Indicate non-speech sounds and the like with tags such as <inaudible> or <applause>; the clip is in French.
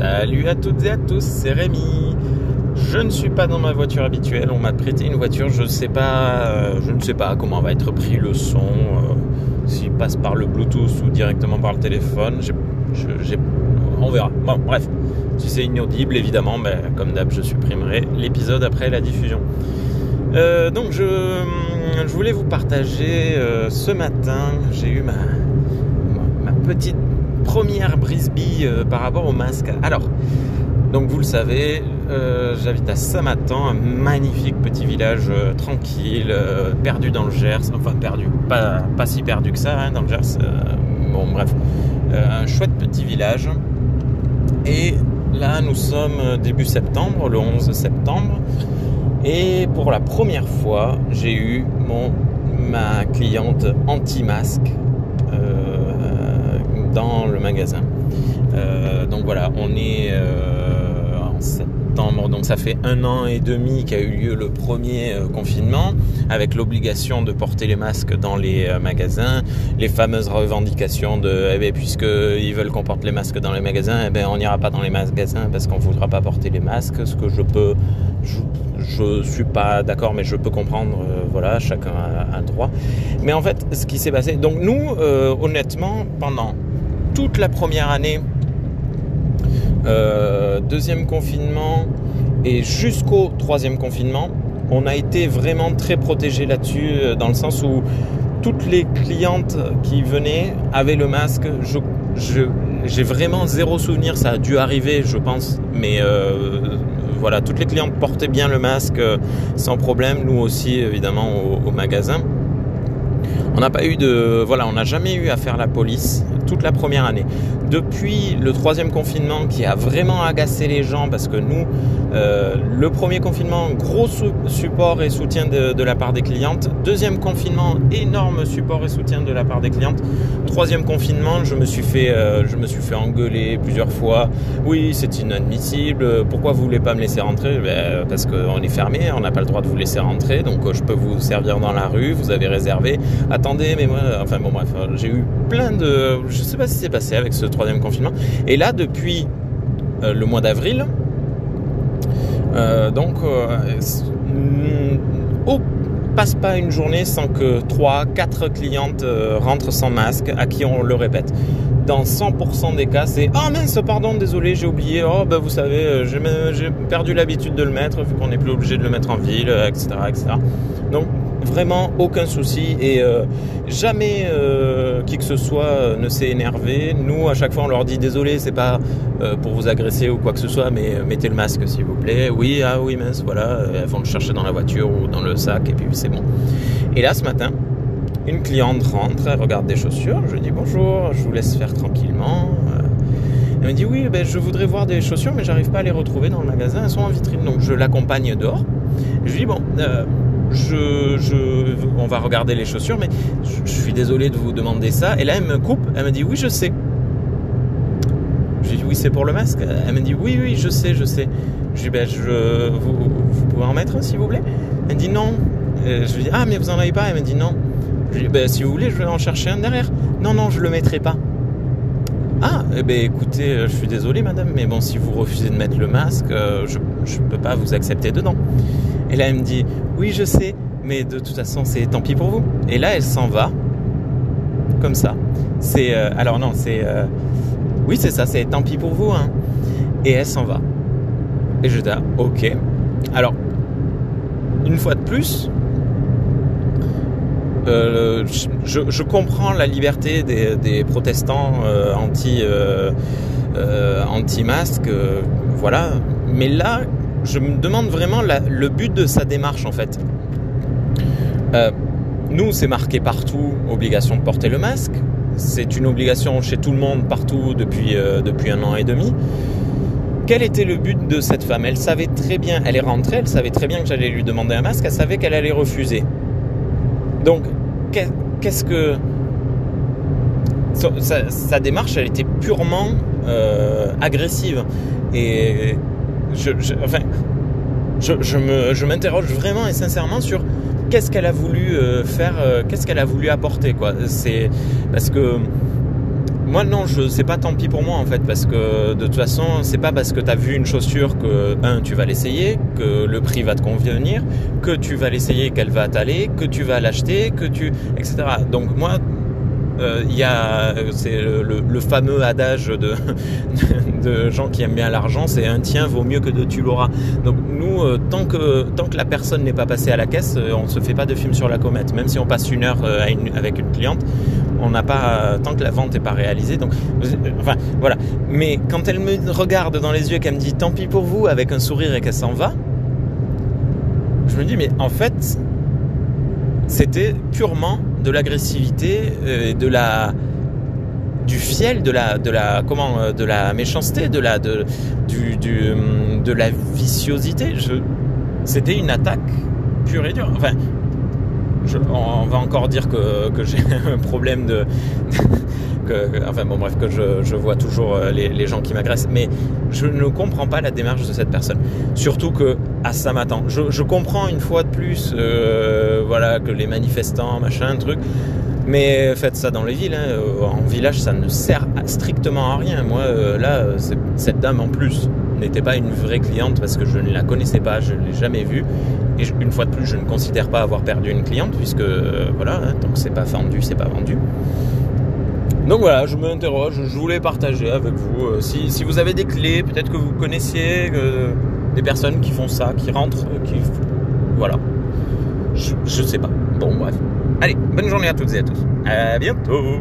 Salut à toutes et à tous, c'est Rémi. Je ne suis pas dans ma voiture habituelle. On m'a prêté une voiture. Je sais pas, euh, je ne sais pas comment va être pris le son, euh, s'il passe par le Bluetooth ou directement par le téléphone. On verra. Bon, bref. Si c'est inaudible, évidemment, ben, comme d'hab, je supprimerai l'épisode après la diffusion. Euh, donc, je, je voulais vous partager ce matin. J'ai eu ma petite première brisbille euh, par rapport au masque. Alors, donc vous le savez, euh, j'habite à Samatan, un magnifique petit village euh, tranquille, perdu dans le Gers, enfin perdu, pas, si perdu que ça hein, dans le Gers. bon bref, un chouette petit village. Et là, nous sommes début septembre, le 11 septembre, et pour la première fois, j'ai eu mon ma cliente anti-masque dans le magasin. Euh, donc voilà, on est euh, en septembre, donc ça fait un an et demi qu'a eu lieu le premier euh, confinement, avec l'obligation de porter les masques dans les magasins, les fameuses revendications de, eh ben, puisqu'ils veulent qu'on porte les masques dans les magasins, eh ben, on n'ira pas dans les magasins parce qu'on ne voudra pas porter les masques, ce que je peux, je, je suis pas d'accord, mais je peux comprendre, voilà, chacun a un droit. Mais en fait, ce qui s'est passé, donc nous, honnêtement, pendant toute la première année, euh, deuxième confinement et jusqu'au troisième confinement, on a été vraiment très protégés là-dessus, euh, dans le sens où toutes les clientes qui venaient avaient le masque. J'ai vraiment zéro souvenir, ça a dû arriver, je pense, mais euh, voilà, toutes les clientes portaient bien le masque sans problème. Nous aussi, évidemment, au magasin. On n'a pas eu de, voilà, on n'a jamais eu à faire la police toute la première année. Depuis le troisième confinement qui a vraiment agacé les gens parce que nous, euh, le premier confinement, gros support et soutien de, la part des clientes. Deuxième confinement, énorme support et soutien de la part des clientes. Troisième confinement, je me suis fait, euh, je me suis fait engueuler plusieurs fois. Oui, c'est inadmissible. Pourquoi vous voulez pas me laisser rentrer? Ben, Parce qu'on est fermé, on n'a pas le droit de vous laisser rentrer. Donc euh, je peux vous servir dans la rue. Vous avez réservé. Attendez, mais moi, enfin bon bref, euh, j'ai eu plein de, je sais pas ce qui s'est passé avec ce troisième confinement. Et là, depuis euh, le mois d'avril, euh, donc, mm, oh, passe pas une journée sans que 3, 4 clientes rentrent sans masque, à qui on le répète. Dans 100% des cas, c'est Oh mince, pardon, désolé, j'ai oublié. Oh, ben vous savez, j'ai perdu l'habitude de le mettre, vu qu'on n'est plus obligé de le mettre en ville, etc. etc. Donc, vraiment aucun souci et euh, jamais euh, qui que ce soit euh, ne s'est énervé. Nous, à chaque fois, on leur dit désolé, c'est pas pour vous agresser ou quoi que ce soit, mais mettez le masque s'il vous plaît. Oui, ah oui, mince, voilà, elles vont le chercher dans la voiture ou dans le sac et puis c'est bon. Et là, ce matin, une cliente rentre, elle regarde des chaussures, je dis bonjour, je vous laisse faire tranquillement. Elle me dit oui, ben, je voudrais voir des chaussures, mais j'arrive pas à les retrouver dans le magasin, elles sont en vitrine, donc je l'accompagne dehors. Je lui dis bon, euh, on va regarder les chaussures, mais je, suis désolé de vous demander ça. Et là, elle me coupe, elle me dit oui, je sais. Je lui dis oui, c'est pour le masque. Elle me dit oui, oui, je sais, je sais. Je dis ben, je, vous, pouvez en mettre s'il vous plaît? Elle me dit non. Euh, je lui dis ah, mais vous en avez pas? Elle me dit non. Je lui dis ben, si vous voulez, je vais en chercher un derrière. Non, non, je le mettrai pas. Ah, eh ben écoutez, euh, je suis désolé madame, mais bon, si vous refusez de mettre le masque, euh, je ne peux pas vous accepter dedans. Et là, elle me dit, oui, je sais, mais de toute façon, c'est tant pis pour vous. Et là, elle s'en va, comme ça. C'est, euh, alors non, c'est, euh, oui, c'est ça, c'est tant pis pour vous, hein. Et elle s'en va. Et je dis, ah, ok. Alors, une fois de plus, euh, je, comprends la liberté des, protestants anti anti-masque, euh, voilà. Mais là, je me demande vraiment le but de sa démarche en fait. Euh, nous, c'est marqué partout obligation de porter le masque. C'est une obligation chez tout le monde partout depuis euh, depuis un an et demi. Quel était le but de cette femme? Elle savait très bien, elle est rentrée, elle savait très bien que j'allais lui demander un masque, elle savait qu'elle allait refuser. Donc, qu'est- qu'est-ce que. Sa démarche, elle était purement euh, agressive. Et je, enfin, je, me- je m'interroge vraiment et sincèrement sur qu'est-ce qu'elle a voulu euh, faire, euh, qu'est-ce qu'elle a voulu apporter, quoi. C'est parce que moi non, je c'est pas tant pis pour moi en fait parce que de toute façon, c'est pas parce que tu as vu une chaussure que un tu vas l'essayer, que le prix va te convenir, que tu vas l'essayer qu'elle va t'aller, que tu vas l'acheter, que tu etc. Donc moi il y a c'est le, fameux adage de, <laughs> de, gens qui aiment bien l'argent, c'est un tien vaut mieux que deux tu l'auras. Donc nous, euh, tant que tant que la personne n'est pas passée à la caisse, euh, on se fait pas de film sur la comète. Même si on passe une heure avec une cliente, on n'a pas tant que la vente n'est pas réalisée. Donc enfin voilà. Mais quand elle me regarde dans les yeux et qu'elle me dit tant pis pour vous avec un sourire et qu'elle s'en va, je me dis mais en fait c'était purement de l'agressivité, euh, de la du fiel, de la de la comment euh, de la méchanceté, de la de du, hum, de la viciosité. C'était une attaque pure et dure. Enfin, on va encore dire que j'ai <laughs> un problème de, enfin bon bref que je, vois toujours euh, les, gens qui m'agressent, mais je ne comprends pas la démarche de cette personne. Surtout que à ça m'attend. Je, je, comprends une fois de plus, euh, voilà que les manifestants, machin, truc. Mais faites ça dans les villes. Hein. Euh, en village, ça ne sert strictement à rien. Moi, là, cette dame en plus n'était pas une vraie cliente parce que je ne la connaissais pas, je ne l'ai jamais vue. Et une fois de plus, je ne considère pas avoir perdu une cliente puisque voilà, hein, que c'est pas vendu, c'est pas vendu. Donc voilà, je m'interroge, je voulais partager avec vous. Euh, si, vous avez des clés, peut-être que vous connaissiez euh, des personnes qui font ça, qui rentrent, euh, qui... Voilà. Je, je sais pas. Bon, bref. Allez, bonne journée à toutes et à tous. À bientôt